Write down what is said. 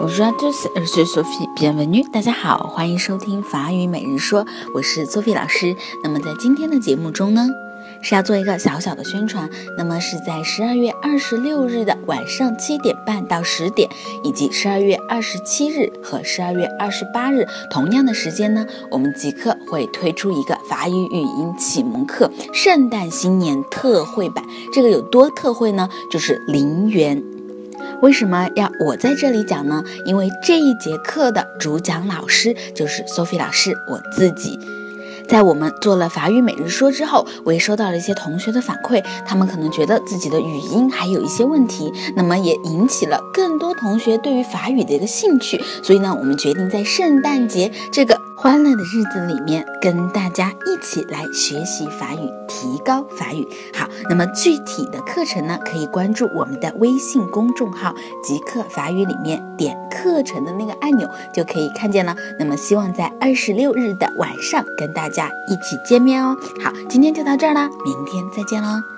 Bonjour à tous, je suis Sophie. Bienvenue，大家好，欢迎收听法语每日说，我是 Sophie 老师。那么在今天的节目中呢，是要做一个小小的宣传。那么是在十二月二十六日的晚上七点半到十点，以及十二月二十七日和十二月二十八日同样的时间呢，我们即刻会推出一个法语语音启蒙课圣诞新年特惠版。这个有多特惠呢？就是零元。为什么要我在这里讲呢？因为这一节课的主讲老师就是 Sophie 老师，我自己。在我们做了法语每日说之后，我也收到了一些同学的反馈，他们可能觉得自己的语音还有一些问题，那么也引起了更多同学对于法语的一个兴趣。所以呢，我们决定在圣诞节这个。欢乐的日子里面，跟大家一起来学习法语，提高法语。好，那么具体的课程呢，可以关注我们的微信公众号“极客法语”里面点课程的那个按钮就可以看见了。那么希望在二十六日的晚上跟大家一起见面哦。好，今天就到这儿啦，明天再见喽。